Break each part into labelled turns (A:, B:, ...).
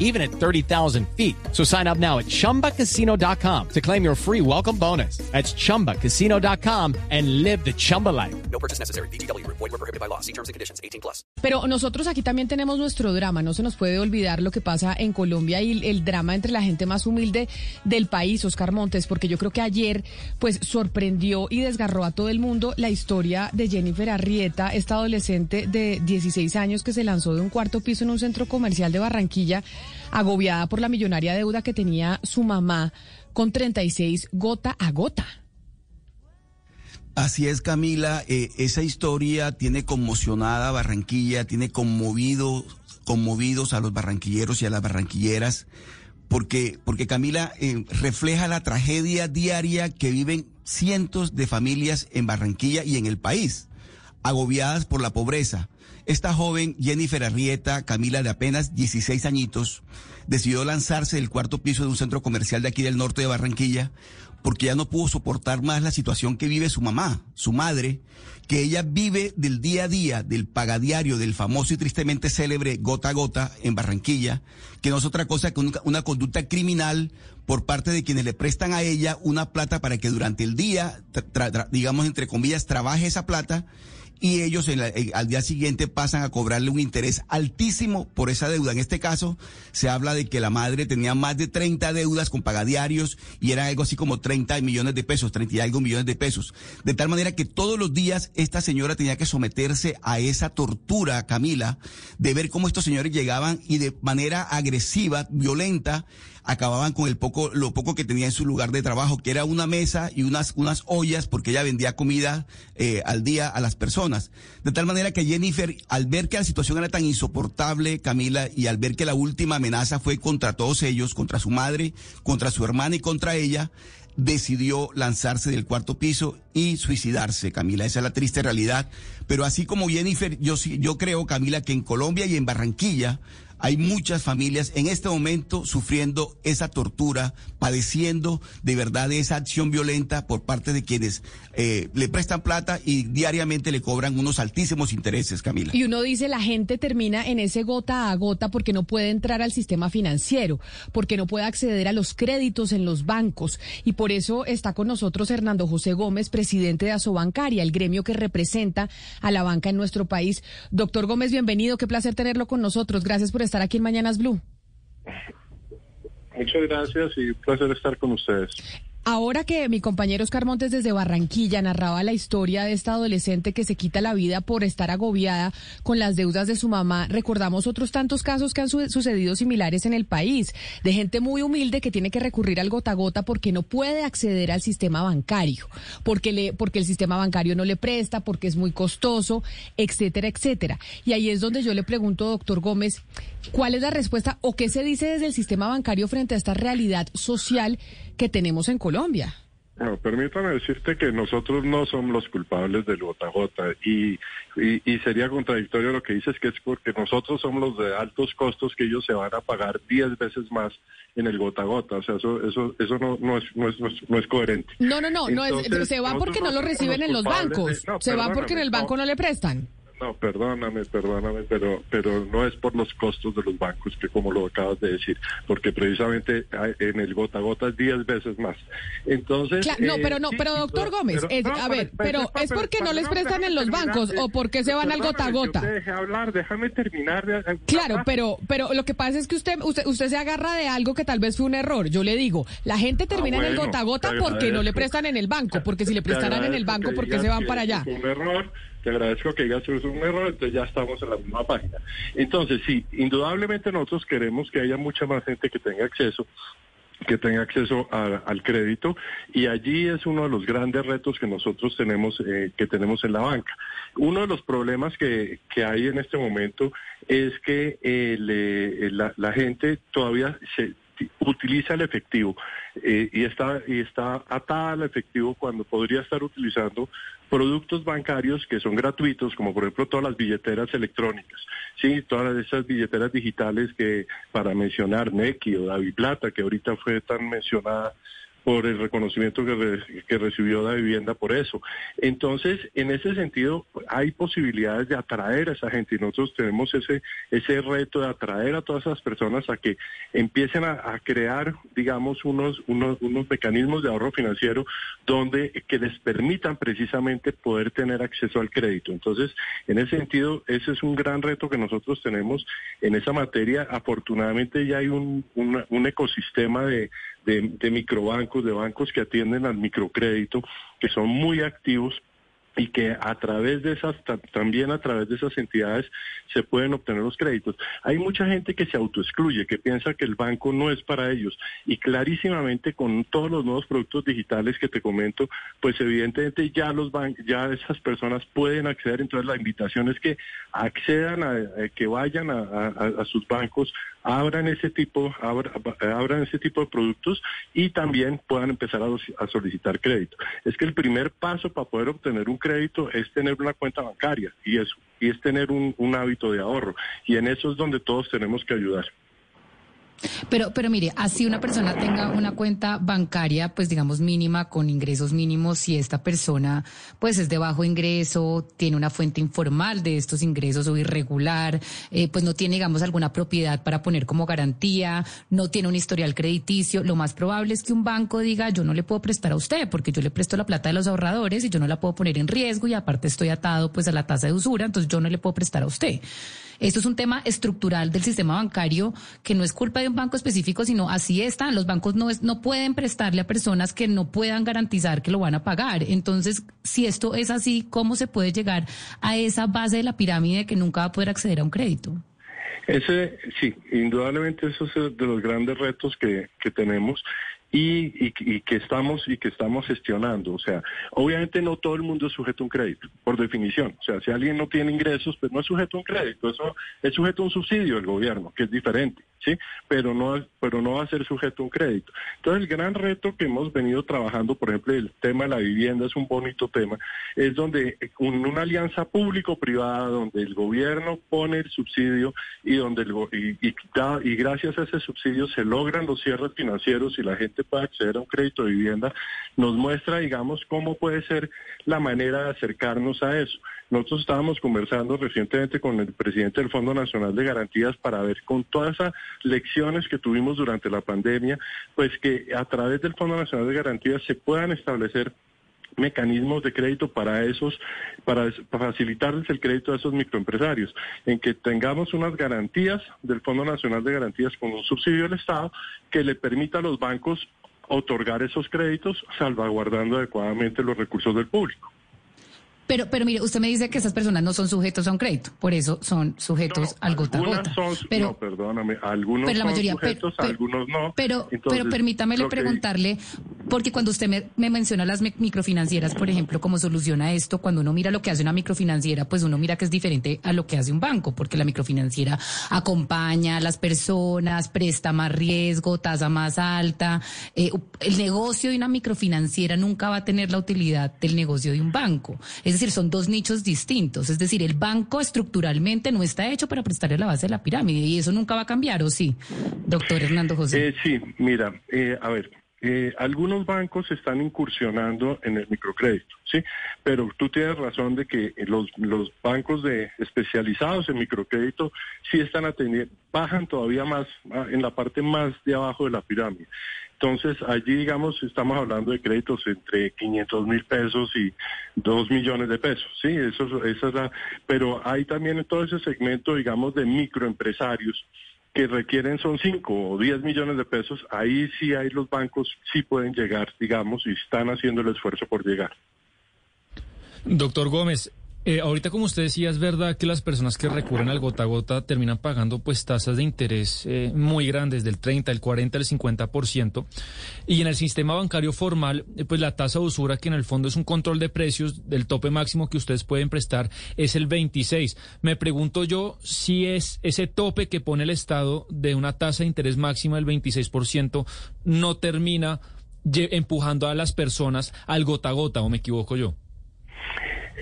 A: even at 30,000 feet. So sign up now at chumbacasino.com to claim your free welcome bonus. That's chumbacasino.com and live the Chumba life.
B: No purchase necessary. BGW. Void were prohibited by law. See terms and conditions. 18 plus.
C: Pero nosotros aquí también tenemos nuestro drama, no se nos puede olvidar lo que pasa en Colombia y el, el drama entre la gente más humilde del país, Oscar Montes, porque yo creo que ayer pues sorprendió y desgarró a todo el mundo la historia de Jennifer Arrieta, esta adolescente de 16 años que se lanzó de un cuarto piso en un centro comercial de Barranquilla, agobiada por la millonaria deuda que tenía su mamá con 36 gota a gota.
D: Así es, Camila. Eh, esa historia tiene conmocionada a Barranquilla, tiene conmovido, conmovidos a los barranquilleros y a las barranquilleras, porque, porque Camila eh, refleja la tragedia diaria que viven cientos de familias en Barranquilla y en el país, agobiadas por la pobreza. Esta joven, Jennifer Arrieta, Camila de apenas 16 añitos, decidió lanzarse del cuarto piso de un centro comercial de aquí del norte de Barranquilla porque ya no pudo soportar más la situación que vive su mamá, su madre, que ella vive del día a día, del pagadiario, del famoso y tristemente célebre gota a gota en Barranquilla, que no es otra cosa que una, conducta criminal por parte de quienes le prestan a ella una plata para que durante el día, digamos entre comillas, trabaje esa plata y ellos en la- eh, al día siguiente pasan a cobrarle un interés altísimo por esa deuda. En este caso, se habla de que la madre tenía más de 30 deudas con pagadiarios y eran algo así como 30 millones de pesos, 30 y algo millones de pesos. De tal manera que todos los días esta señora tenía que someterse a esa tortura, Camila, de ver cómo estos señores llegaban y de manera agresiva, violenta, acababan con el poco, lo poco que tenía en su lugar de trabajo, que era una mesa y unas, unas ollas, porque ella vendía comida eh, al día a las personas. De tal manera que Jennifer, al ver que la situación era tan insoportable, Camila, y al ver que la última amenaza fue contra todos ellos, contra su madre, contra su hermana y contra ella, decidió lanzarse del cuarto piso y suicidarse, Camila. Esa es la triste realidad. Pero así como Jennifer, yo sí, yo creo, Camila, que en Colombia y en Barranquilla hay muchas familias en este momento sufriendo esa tortura, padeciendo de verdad esa acción violenta por parte de quienes eh, le prestan plata y diariamente le cobran unos altísimos intereses, Camila.
C: Y uno dice, la gente termina en ese gota a gota porque no puede entrar al sistema financiero, porque no puede acceder a los créditos en los bancos. Y por eso está con nosotros Hernando José Gómez, presidente de Asobancaria, el gremio que representa a la banca en nuestro país. Doctor Gómez, bienvenido. Qué placer tenerlo con nosotros. Gracias por estar aquí en Mañanas Blue.
E: Muchas gracias y un placer estar con ustedes.
C: Ahora que mi compañero Oscar Montes desde Barranquilla narraba la historia de esta adolescente que se quita la vida por estar agobiada con las deudas de su mamá, recordamos otros tantos casos que han su sucedido similares en el país, de gente muy humilde que tiene que recurrir al gota a gota porque no puede acceder al sistema bancario, porque, le, porque el sistema bancario no le presta, porque es muy costoso, etcétera, etcétera. Y ahí es donde yo le pregunto, doctor Gómez, ¿cuál es la respuesta o qué se dice desde el sistema bancario frente a esta realidad social que tenemos en Colombia?
E: Bueno, permítame decirte que nosotros no somos los culpables del gota y, y, y, sería contradictorio lo que dices que es porque nosotros somos los de altos costos que ellos se van a pagar 10 veces más en el gota gota. O sea, eso eso eso no, no, es, no, es, no es coherente.
C: No, no, no, Entonces, no es, se va porque no lo reciben en los bancos. De, no, se va porque en el banco no, no le prestan.
E: No, perdóname, perdóname, pero pero no es por los costos de los bancos, que como lo acabas de decir, porque precisamente en el gota a gota es 10 veces más. Entonces...
C: Claro, no, pero no, pero doctor Gómez, pero, es, no, a ver, pero, pero, ¿es porque no les prestan en los bancos o porque se van al gota a gota?
E: Dejé hablar, déjame terminar. De,
C: claro, pero pero lo que pasa es que usted, usted usted se agarra de algo que tal vez fue un error. Yo le digo, la gente termina ah, bueno, en el gota a gota porque no le prestan en el banco, porque si le prestaran en el banco, ¿por qué se van para allá?
E: Un error te agradezco que digas que un error, entonces ya estamos en la misma página. Entonces, sí, indudablemente nosotros queremos que haya mucha más gente que tenga acceso que tenga acceso al crédito y allí es uno de los grandes retos que nosotros tenemos eh, que tenemos en la banca. Uno de los problemas que, que hay en este momento es que eh, le, la, la gente todavía se utiliza el efectivo eh, y, está, y está atada al efectivo cuando podría estar utilizando productos bancarios que son gratuitos, como por ejemplo todas las billeteras electrónicas, sí, todas esas billeteras digitales que para mencionar Neki o David Plata, que ahorita fue tan mencionada por el reconocimiento que, recibió la vivienda por eso. Entonces, en ese sentido, hay posibilidades de atraer a esa gente y nosotros tenemos ese, ese reto de atraer a todas esas personas a que empiecen a, crear, digamos, unos, unos, unos mecanismos de ahorro financiero donde que les permitan precisamente poder tener acceso al crédito. Entonces, en ese sentido, ese es un gran reto que nosotros tenemos en esa materia. Afortunadamente ya hay un, un ecosistema de, de, de microbancos, de bancos que atienden al microcrédito, que son muy activos y que a través de esas, también a través de esas entidades se pueden obtener los créditos. Hay mucha gente que se autoexcluye, que piensa que el banco no es para ellos y clarísimamente con todos los nuevos productos digitales que te comento, pues evidentemente ya los ya esas personas pueden acceder, entonces la invitación es que accedan a, que vayan a, sus bancos, abran ese tipo, abran ese tipo de productos y también puedan empezar a solicitar crédito. Es que el primer paso para poder obtener un crédito es tener una cuenta bancaria y es, y es tener un, un hábito de ahorro. Y en eso es donde todos tenemos que ayudar.
F: Pero, pero mire, así una persona tenga una cuenta bancaria, pues digamos mínima, con ingresos mínimos, si esta persona pues es de bajo ingreso, tiene una fuente informal de estos ingresos o irregular, eh, pues no tiene, digamos, alguna propiedad para poner como garantía, no tiene un historial crediticio, lo más probable es que un banco diga, yo no le puedo prestar a usted porque yo le presto la plata de los ahorradores y yo no la puedo poner en riesgo y aparte estoy atado pues a la tasa de usura, entonces yo no le puedo prestar a usted. Esto es un tema estructural del sistema bancario que no es culpa de un banco específico, sino así está. Los bancos no, es, no pueden prestarle a personas que no puedan garantizar que lo van a pagar. Entonces, si esto es así, ¿cómo se puede llegar a esa base de la pirámide que nunca va a poder acceder a un crédito?
E: Ese, sí, indudablemente eso es de los grandes retos que, que tenemos y, y, que estamos y que estamos gestionando. O sea, obviamente no todo el mundo es sujeto a un crédito, por definición. O sea, si alguien no tiene ingresos, pues no es sujeto a un crédito. Eso es sujeto a un subsidio del gobierno, que es diferente, sí, pero no, pero no va a ser sujeto a un crédito. Entonces, el gran reto que hemos venido trabajando, por ejemplo, el tema de la vivienda es un bonito tema, es donde una alianza público-privada, donde el gobierno pone el subsidio y donde y, y, gracias a ese subsidio se logran los cierres financieros y la gente pueda acceder a un crédito de vivienda, nos muestra, digamos, cómo puede ser la manera de acercarnos a eso. Nosotros estábamos conversando recientemente con el presidente del Fondo Nacional de Garantías para ver con todas esas lecciones que tuvimos durante la pandemia, pues que a través del Fondo Nacional de Garantías se puedan establecer mecanismos de crédito para esos, para, facilitarles el crédito a esos microempresarios, en que tengamos unas garantías del Fondo Nacional de Garantías con un subsidio del Estado que le permita a los bancos otorgar esos créditos salvaguardando adecuadamente los recursos del público.
F: Pero, pero mire, usted me dice que esas personas no son sujetos a un crédito, por eso son sujetos al gota a gota.
E: pero, no, perdóname, algunos pero la mayoría, son sujetos, algunos no.
F: Pero, pero permítame preguntarle, porque cuando usted me, me, menciona las microfinancieras, por ejemplo, cómo soluciona esto, cuando uno mira lo que hace una microfinanciera, pues uno mira que es diferente a lo que hace un banco, porque la microfinanciera acompaña a las personas, presta más riesgo, tasa más alta. Eh, el negocio de una microfinanciera nunca va a tener la utilidad del negocio de un banco. Es decir, son dos nichos distintos. Es decir, el banco estructuralmente no está hecho para prestarle la base de la pirámide y eso nunca va a cambiar, ¿o sí, doctor Hernando José?
E: Eh, sí, mira, eh, a ver, eh, algunos bancos están incursionando en el microcrédito, ¿sí? Pero tú tienes razón de que los, los bancos de especializados en microcrédito sí están atendiendo, bajan todavía más ah, en la parte más de abajo de la pirámide. Entonces, allí, digamos, estamos hablando de créditos entre 500 mil pesos y 2 millones de pesos, ¿sí? Eso, esa es la... Pero hay también en todo ese segmento, digamos, de microempresarios que requieren son 5 o 10 millones de pesos, ahí sí hay los bancos, sí pueden llegar, digamos, y están haciendo el esfuerzo por llegar.
G: Doctor Gómez, Eh, ahorita, como usted decía, es verdad que las personas que recurren al gota a gota terminan pagando pues tasas de interés eh, muy grandes, del 30, el 40, el 50%. Y en el sistema bancario formal, eh, pues la tasa de usura, que en el fondo es un control de precios del tope máximo que ustedes pueden prestar, es el 26. Me pregunto yo si es ese tope que pone el Estado de una tasa de interés máxima del 26% no termina empujando a las personas al gota a gota, o me equivoco yo.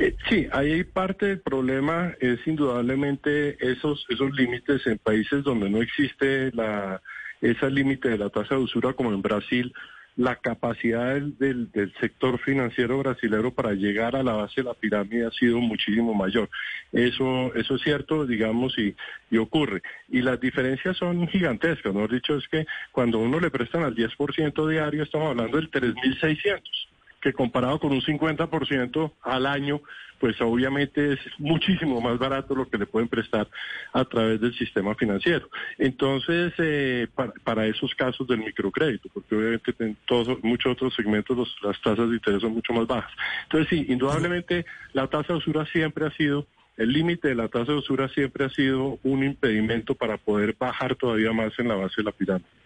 E: Eh, sí, ahí parte del problema es indudablemente esos esos límites en países donde no existe la ese límite de la tasa de usura como en Brasil, la capacidad del, del, sector financiero brasileño para llegar a la base de la pirámide ha sido muchísimo mayor. Eso, eso es cierto, digamos, y, y ocurre. Y las diferencias son gigantescas, ¿no? Dicho es que cuando uno le prestan al 10% diario, estamos hablando del 3.600 que comparado con un 50% al año, pues obviamente es muchísimo más barato lo que le pueden prestar a través del sistema financiero. Entonces, eh, para, esos casos del microcrédito, porque obviamente en todos, muchos otros segmentos las tasas de interés son mucho más bajas. Entonces, sí, indudablemente la tasa de usura siempre ha sido el límite de la tasa de usura siempre ha sido un impedimento para poder bajar todavía más en la base de la pirámide.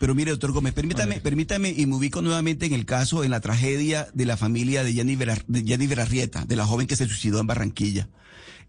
D: Pero mire, doctor Gómez, permítame, permítame y me ubico nuevamente en el caso, en la tragedia de la familia de Jenny, de Arrieta, de la joven que se suicidó en Barranquilla.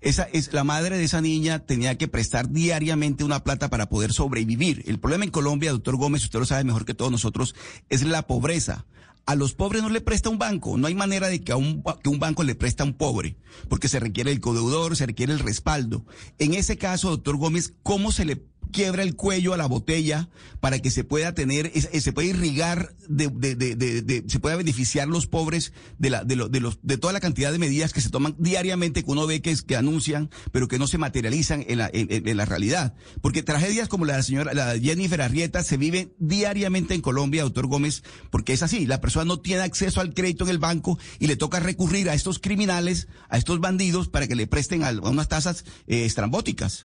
D: Esa es la madre de esa niña tenía que prestar diariamente una plata para poder sobrevivir. El problema en Colombia, doctor Gómez, usted lo sabe mejor que todos nosotros, es la pobreza. A los pobres no le presta un banco. No hay manera de que a un, que un banco le presta a un pobre, porque se requiere el codeudor, se requiere el respaldo. En ese caso, doctor Gómez, ¿cómo se le quiebra el cuello a la botella para que se pueda tener, se pueda irrigar, de, de, de, se pueda beneficiar los pobres de la, de, de los, de toda la cantidad de medidas que se toman diariamente que uno ve que, que anuncian, pero que no se materializan en la, en, la realidad. Porque tragedias como la señora, la Jennifer Arrieta se viven diariamente en Colombia, doctor Gómez, porque es así, la persona no tiene acceso al crédito en el banco y le toca recurrir a estos criminales, a estos bandidos para que le presten a, unas tasas eh, estrambóticas.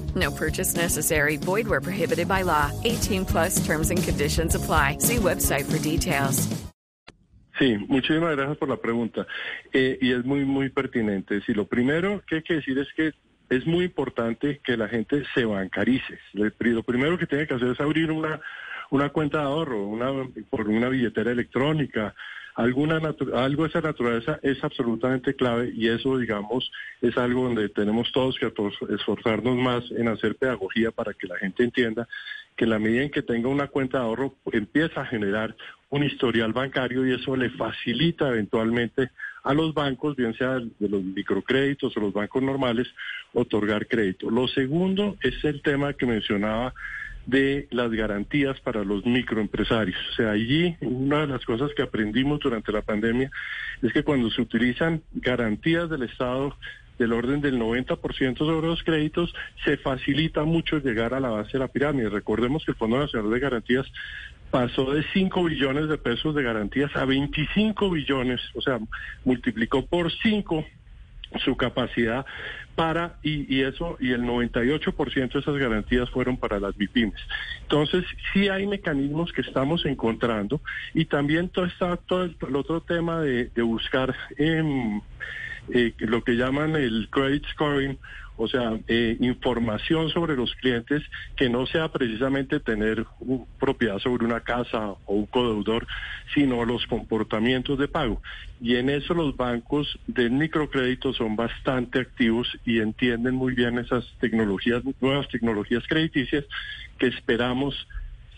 H: No purchase necessary. Void where prohibited by law. 18 plus terms and conditions apply. See website for details.
E: Sí, muchísimas gracias por la pregunta. Eh, y es muy, muy pertinente. Sí, lo primero que hay que decir es que es muy importante que la gente se bancarice. Lo primero que tiene que hacer es abrir una, una cuenta de ahorro, una, por una billetera electrónica, alguna algo de esa naturaleza es absolutamente clave y eso, digamos, es algo donde tenemos todos que esforzarnos más en hacer pedagogía para que la gente entienda que la medida en que tenga una cuenta de ahorro empieza a generar un historial bancario y eso le facilita eventualmente a los bancos, bien sea de los microcréditos o los bancos normales, otorgar crédito. Lo segundo es el tema que mencionaba de las garantías para los microempresarios. O sea, allí una de las cosas que aprendimos durante la pandemia es que cuando se utilizan garantías del Estado del orden del 90% sobre los créditos, se facilita mucho llegar a la base de la pirámide. Recordemos que el Fondo Nacional de Garantías pasó de 5 billones de pesos de garantías a 25 billones, o sea, multiplicó por 5 su capacidad para, y, y, eso, y el 98% de esas garantías fueron para las MIPIMES. Entonces, sí hay mecanismos que estamos encontrando y también todo está todo el, otro tema de, buscar eh, lo que llaman el credit scoring o sea, eh, información sobre los clientes que no sea precisamente tener propiedad sobre una casa o un codeudor, sino los comportamientos de pago. Y en eso los bancos de microcrédito son bastante activos y entienden muy bien esas tecnologías, nuevas tecnologías crediticias que esperamos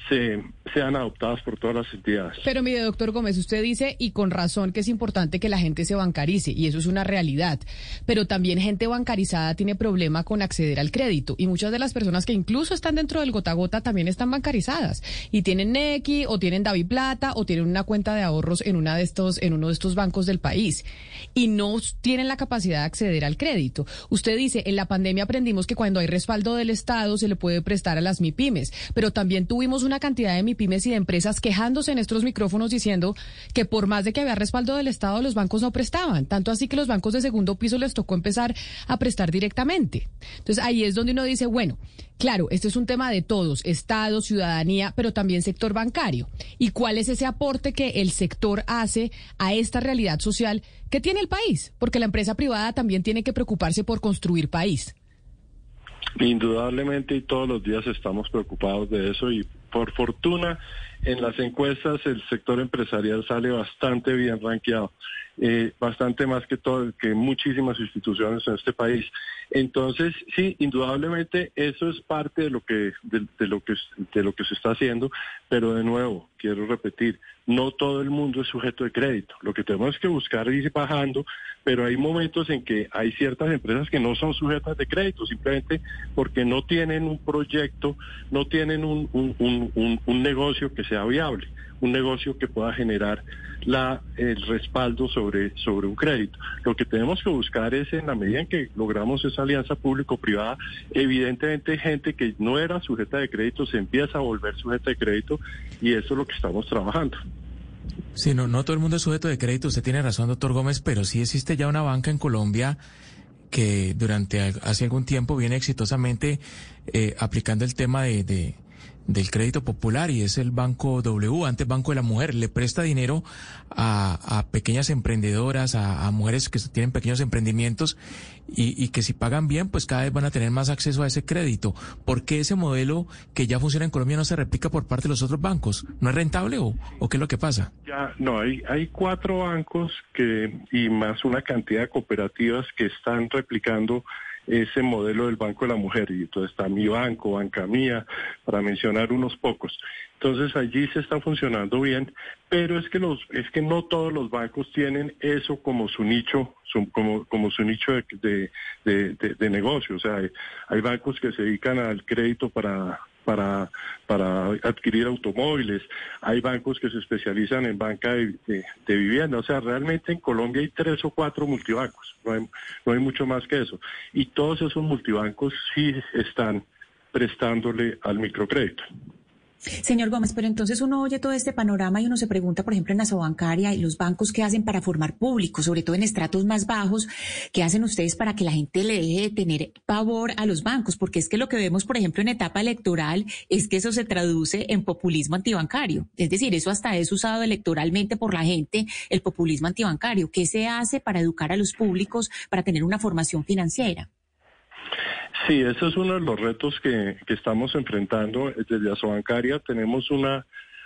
E: se, sean adoptadas por todas las entidades.
C: Pero mire, doctor Gómez, usted dice, y con razón, que es importante que la gente se bancarice, y eso es una realidad. Pero también gente bancarizada tiene problema con acceder al crédito. Y muchas de las personas que incluso están dentro del gota gota también están bancarizadas. Y tienen Nequi, o tienen David Plata, o tienen una cuenta de ahorros en, una de estos, en uno de estos bancos del país. Y no tienen la capacidad de acceder al crédito. Usted dice, en la pandemia aprendimos que cuando hay respaldo del Estado se le puede prestar a las MIPIMES. Pero también tuvimos una cantidad de MIPIMES y de empresas quejándose en estos micrófonos diciendo que por más de que había respaldo del Estado, los bancos no prestaban. Tanto así que los bancos de segundo piso les tocó empezar a prestar directamente. Entonces ahí es donde uno dice, bueno, claro, este es un tema de todos, Estado, ciudadanía, pero también sector bancario. ¿Y cuál es ese aporte que el sector hace a esta realidad social que tiene el país? Porque la empresa privada también tiene que preocuparse por construir país.
E: Indudablemente y todos los días estamos preocupados de eso y por fortuna en las encuestas el sector empresarial sale bastante bien rankeado, eh, bastante más que todo que muchísimas instituciones en este país. Entonces, sí, indudablemente eso es parte de lo que de, lo que de lo que se está haciendo, pero de nuevo quiero repetir, no todo el mundo es sujeto de crédito. Lo que tenemos que buscar es ir bajando, pero hay momentos en que hay ciertas empresas que no son sujetas de crédito, simplemente porque no tienen un proyecto, no tienen un, un, un negocio que sea viable un negocio que pueda generar la, el respaldo sobre, sobre un crédito. Lo que tenemos que buscar es, en la medida en que logramos esa alianza público-privada, evidentemente gente que no era sujeta de crédito se empieza a volver sujeta de crédito y eso es lo que estamos trabajando.
I: Sí, no, no todo el mundo es sujeto de crédito, usted tiene razón, doctor Gómez, pero sí existe ya una banca en Colombia que durante hace algún tiempo viene exitosamente eh, aplicando el tema de, de del crédito popular y es el Banco W, antes Banco de la Mujer, le presta dinero a, pequeñas emprendedoras, a, mujeres que tienen pequeños emprendimientos y, que si pagan bien, pues cada vez van a tener más acceso a ese crédito. ¿Por qué ese modelo que ya funciona en Colombia no se replica por parte de los otros bancos? ¿No es rentable o, o qué es lo que pasa?
E: Ya, no, hay, hay cuatro bancos que y más una cantidad de cooperativas que están replicando ese modelo del Banco de la Mujer. Y entonces está mi banco, Banca Mía, para mencionar unos pocos. Entonces allí se está funcionando bien, pero es que los, es que no todos los bancos tienen eso como su nicho, como, como su nicho de, de, de, negocio. O sea, hay bancos que se dedican al crédito para para, para adquirir automóviles, hay bancos que se especializan en banca de, vivienda, o sea, realmente en Colombia hay tres o cuatro multibancos, no no hay mucho más que eso. Y todos esos multibancos sí están prestándole al microcrédito.
J: Señor Gómez, pero entonces uno oye todo este panorama y uno se pregunta, por ejemplo, en la sobancaria y los bancos qué hacen para formar público, sobre todo en estratos más bajos, qué hacen ustedes para que la gente le deje de tener pavor a los bancos, porque es que lo que vemos, por ejemplo, en etapa electoral es que eso se traduce en populismo antibancario. Es decir, eso hasta es usado electoralmente por la gente, el populismo antibancario. ¿Qué se hace para educar a los públicos, para tener una formación financiera?
E: Sí, ese es uno de los retos que, estamos enfrentando desde Asobancaria. Tenemos una,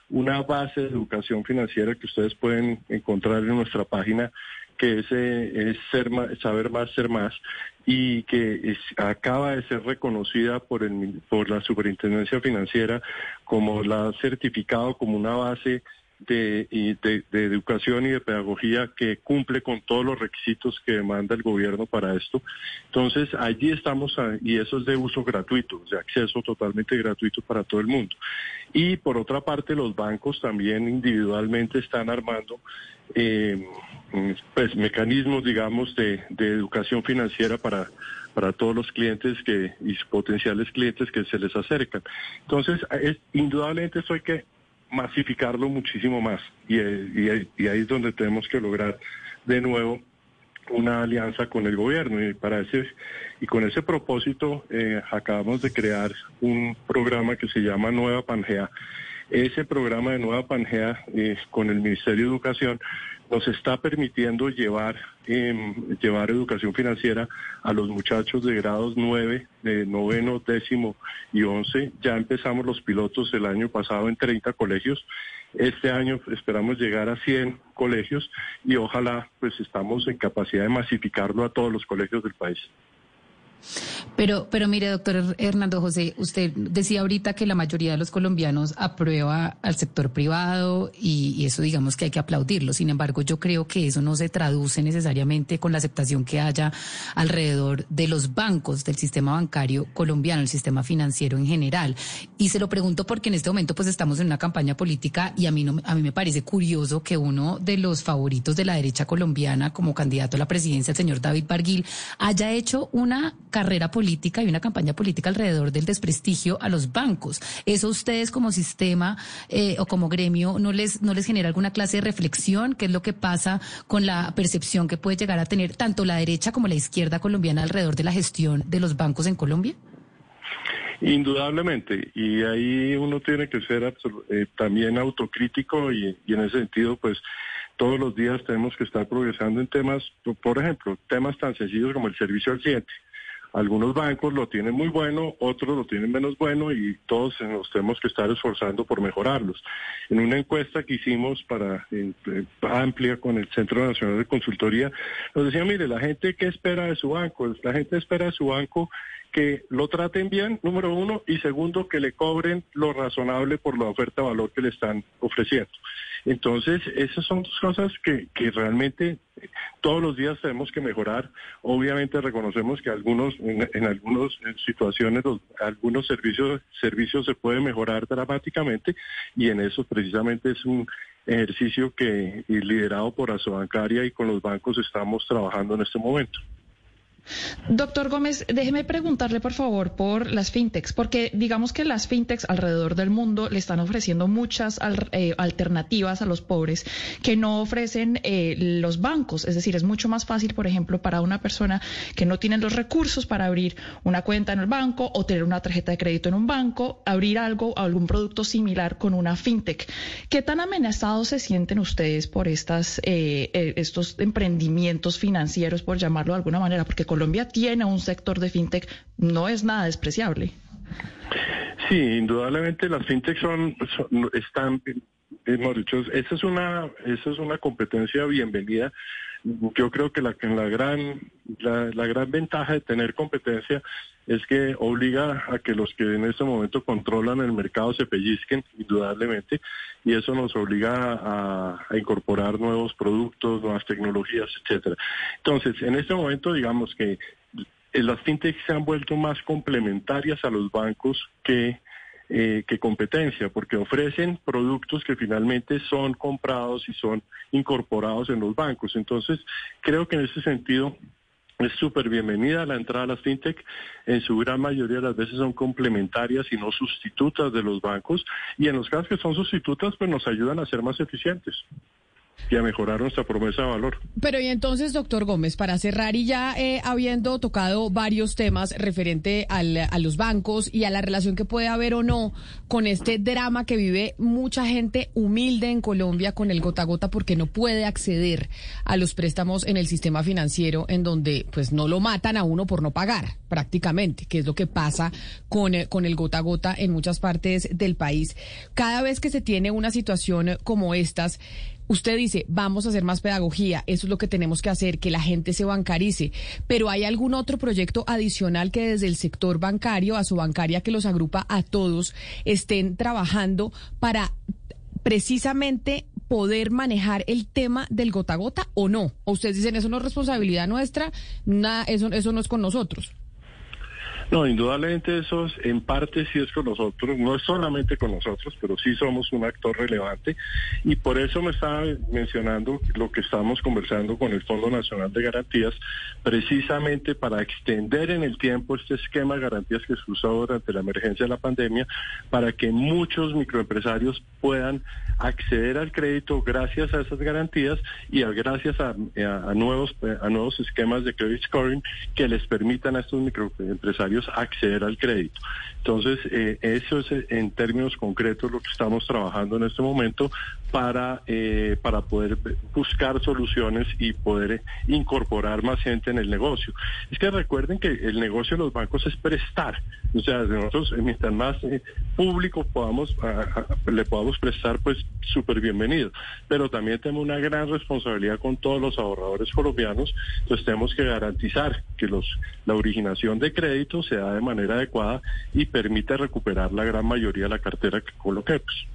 E: una base de educación financiera que ustedes pueden encontrar en nuestra página, que es, eh, es ser saber más, ser más, y que acaba de ser reconocida por, el, por la Superintendencia Financiera como la certificado como una base de, de, educación y de pedagogía que cumple con todos los requisitos que demanda el gobierno para esto. Entonces, allí estamos, y eso es de uso gratuito, de acceso totalmente gratuito para todo el mundo. Y por otra parte, los bancos también individualmente están armando eh, pues, mecanismos, digamos, de, de educación financiera para para todos los clientes que y potenciales clientes que se les acercan. Entonces, es, indudablemente eso hay que masificarlo muchísimo más y, y, ahí es donde tenemos que lograr de nuevo una alianza con el gobierno y para ese y con ese propósito eh, acabamos de crear un programa que se llama Nueva Pangea. Ese programa de Nueva Pangea eh, con el Ministerio de Educación nos está permitiendo llevar, em, llevar educación financiera a los muchachos de grados 9, de noveno, décimo y once. Ya empezamos los pilotos el año pasado en 30 colegios. Este año esperamos llegar a 100 colegios y ojalá pues estamos en capacidad de masificarlo a todos los colegios del país.
F: Pero, pero mire, doctor Hernando José, usted decía ahorita que la mayoría de los colombianos aprueba al sector privado y, eso digamos que hay que aplaudirlo. Sin embargo, yo creo que eso no se traduce necesariamente con la aceptación que haya alrededor de los bancos, del sistema bancario colombiano, el sistema financiero en general. Y se lo pregunto porque en este momento pues estamos en una campaña política y a mí, no, a mí me parece curioso que uno de los favoritos de la derecha colombiana como candidato a la presidencia, el señor David Barguil, haya hecho una carrera política y una campaña política alrededor del desprestigio a los bancos. ¿Eso ustedes como sistema eh, o como gremio no les, no les genera alguna clase de reflexión? ¿Qué es lo que pasa con la percepción que puede llegar a tener tanto la derecha como la izquierda colombiana alrededor de la gestión de los bancos en Colombia?
E: Indudablemente, y ahí uno tiene que ser eh, también autocrítico y, y en ese sentido, pues todos los días tenemos que estar progresando en temas, por ejemplo, temas tan sencillos como el servicio al cliente. Algunos bancos lo tienen muy bueno, otros lo tienen menos bueno y todos nos tenemos que estar esforzando por mejorarlos. En una encuesta que hicimos para amplia con el Centro Nacional de Consultoría, nos decía, mire, la gente qué espera de su banco, la gente espera de su banco que lo traten bien, número uno, y segundo, que le cobren lo razonable por la oferta de valor que le están ofreciendo. Entonces, esas son dos cosas que, realmente todos los días tenemos que mejorar. Obviamente reconocemos que algunos, en, algunas situaciones, los, algunos servicios, servicios se pueden mejorar dramáticamente y en eso precisamente es un ejercicio que liderado por Asobancaria y con los bancos estamos trabajando en este momento.
K: Doctor Gómez, déjeme preguntarle por favor por las fintechs, porque digamos que las fintechs alrededor del mundo le están ofreciendo muchas eh, alternativas a los pobres que no ofrecen eh, los bancos. Es decir, es mucho más fácil, por ejemplo, para una persona que no tiene los recursos para abrir una cuenta en el banco o tener una tarjeta de crédito en un banco, abrir algo, algún producto similar con una fintech. ¿Qué tan amenazados se sienten ustedes por estas, eh, estos emprendimientos financieros, por llamarlo de alguna manera? Porque Colombia tiene un sector de fintech, no es nada despreciable.
E: Sí, indudablemente las fintech son, están, hemos dicho, esa es una, esa es una competencia bienvenida. Yo creo que la, la gran, la, la gran ventaja de tener competencia es que obliga a que los que en este momento controlan el mercado se pellizquen, indudablemente, y eso nos obliga a, incorporar nuevos productos, nuevas tecnologías, etcétera. Entonces, en este momento, digamos que las fintechs se han vuelto más complementarias a los bancos que eh, que competencia, porque ofrecen productos que finalmente son comprados y son incorporados en los bancos. Entonces, creo que en ese sentido es súper bienvenida la entrada a las fintech. En su gran mayoría de las veces son complementarias y no sustitutas de los bancos. Y en los casos que son sustitutas, pues nos ayudan a ser más eficientes y a mejorar nuestra promesa de valor.
C: Pero y entonces, doctor Gómez, para cerrar y ya eh, habiendo tocado varios temas referente al, a los bancos y a la relación que puede haber o no con este drama que vive mucha gente humilde en Colombia con el gota a gota porque no puede acceder a los préstamos en el sistema financiero en donde pues no lo matan a uno por no pagar prácticamente, que es lo que pasa con, eh, con el gota a gota en muchas partes del país. Cada vez que se tiene una situación como estas, Usted dice, vamos a hacer más pedagogía, eso es lo que tenemos que hacer, que la gente se bancarice, pero ¿hay algún otro proyecto adicional que desde el sector bancario, a su bancaria que los agrupa a todos, estén trabajando para precisamente poder manejar el tema del gota a gota o no? ¿O ustedes dicen, eso no es responsabilidad nuestra, nada, eso, eso no es con nosotros?
E: No, indudablemente eso es, en parte sí es con nosotros, no es solamente con nosotros, pero sí somos un actor relevante. Y por eso me estaba mencionando lo que estamos conversando con el Fondo Nacional de Garantías, precisamente para extender en el tiempo este esquema de garantías que se usó durante la emergencia de la pandemia, para que muchos microempresarios puedan acceder al crédito gracias a esas garantías y gracias a, nuevos, a nuevos esquemas de credit scoring que les permitan a estos microempresarios acceder al crédito. Entonces, eh, eso es eh, en términos concretos lo que estamos trabajando en este momento para, eh, para poder buscar soluciones y poder incorporar más gente en el negocio. Es que recuerden que el negocio de los bancos es prestar. O sea, nosotros, mientras más público podamos, le podamos prestar, pues súper bienvenido. Pero también tenemos una gran responsabilidad con todos los ahorradores colombianos. Entonces tenemos que garantizar que los, la originación de créditos se da de manera adecuada y permite recuperar la gran mayoría de la cartera que coloquemos.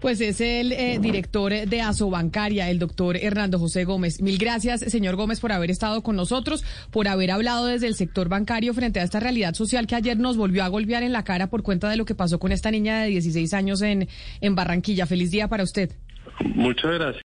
C: Pues es el eh, director de Asobancaria, el doctor Hernando José Gómez. Mil gracias, señor Gómez, por haber estado con nosotros, por haber hablado desde el sector bancario frente a esta realidad social que ayer nos volvió a golpear en la cara por cuenta de lo que pasó con esta niña de 16 años en, en Barranquilla. Feliz día para usted.
E: Muchas gracias.